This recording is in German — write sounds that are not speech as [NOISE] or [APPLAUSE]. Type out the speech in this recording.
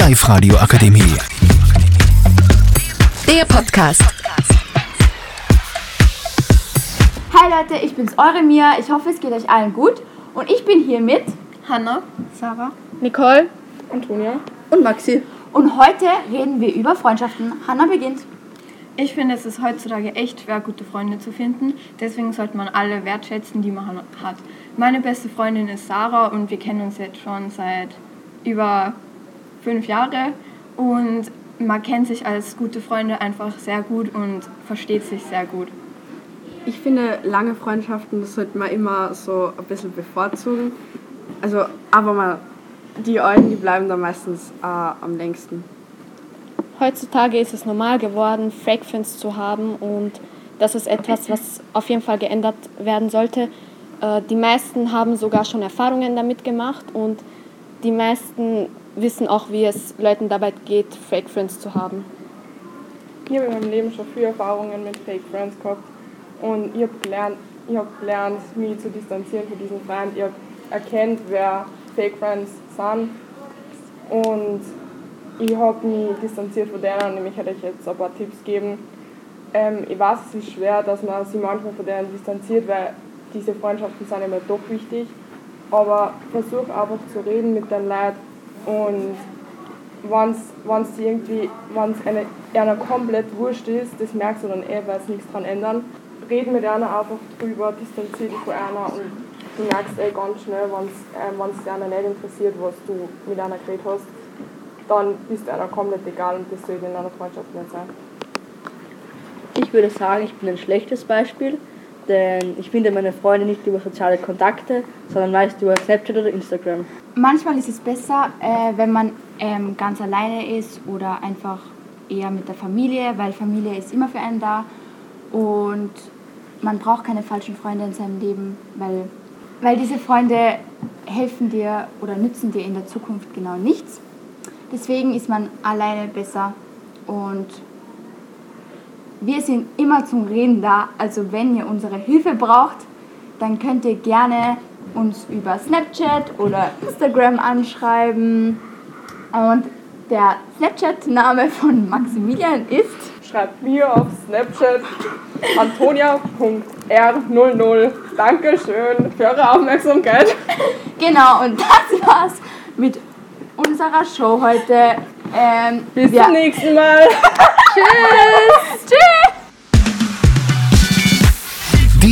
Live-Radio Akademie. Der Podcast. Hi Leute, ich bin's, eure Mia. Ich hoffe, es geht euch allen gut. Und ich bin hier mit Hanna, Sarah Nicole, Antonia und Maxi. und heute reden wir über Freundschaften. Hanna beginnt. Ich finde, es ist heutzutage echt schwer, gute Freunde zu finden. Deswegen sollte man alle wertschätzen, die man hat. Meine beste Freundin ist Sarah und wir kennen uns jetzt schon seit über fünf Jahren. Und man kennt sich als gute Freunde einfach sehr gut und versteht sich sehr gut. Ich finde, lange Freundschaften das sollte man immer so ein bisschen bevorzugen. Also, aber man, die Alten, die bleiben da meistens äh, am längsten. Heutzutage ist es normal geworden, Fake Friends zu haben und das ist etwas, was auf jeden Fall geändert werden sollte. Äh, Die meisten haben sogar schon Erfahrungen damit gemacht und die meisten wissen auch, wie es Leuten dabei geht, Fake Friends zu haben. Ich habe in meinem Leben schon viele Erfahrungen mit Fake Friends gehabt und ich habe gelernt, ich hab gelernt, mich zu distanzieren von diesen Freunden. Ich habe erkannt, wer Fake Friends sind und ich habe mich distanziert von denen und ich hätte euch jetzt ein paar Tipps geben. Ähm, ich weiß, es ist schwer, dass man sich manchmal von denen distanziert, weil diese Freundschaften sind immer doch wichtig. Aber versuch einfach zu reden mit den Leuten und wenn es irgendwie, wenn es eine, einer komplett wurscht ist, das merkst du dann eh, weil es nichts dran ändern. Red mit einer einfach drüber, distanzier dich von einer und du merkst eh ganz schnell, wenn es äh, einer nicht interessiert, was du mit einer geredet hast, dann bist du einer komplett egal und das soll in einer Freundschaft nicht sein. Ich würde sagen, ich bin ein schlechtes Beispiel, denn ich finde meine Freunde nicht über soziale Kontakte, sondern meist über Snapchat oder Instagram. Manchmal ist es besser, äh, wenn man ähm, ganz alleine ist oder einfach eher mit der Familie, weil Familie ist immer für einen da und man braucht keine falschen Freunde in seinem Leben, weil, weil diese Freunde helfen dir oder nützen dir in der Zukunft genau nichts. Deswegen ist man alleine besser und wir sind immer zum Reden da. Also wenn ihr unsere Hilfe braucht, dann könnt ihr gerne uns über Snapchat oder Instagram anschreiben. Und der Snapchat-Name von Maximilian ist Schreibt mir auf Snapchat antonia.r00. Dankeschön für eure Aufmerksamkeit. genau und das war's mit unserer Show heute. Ähm, Bis zum nächsten Mal. [LAUGHS] Tschüss. Tschüss.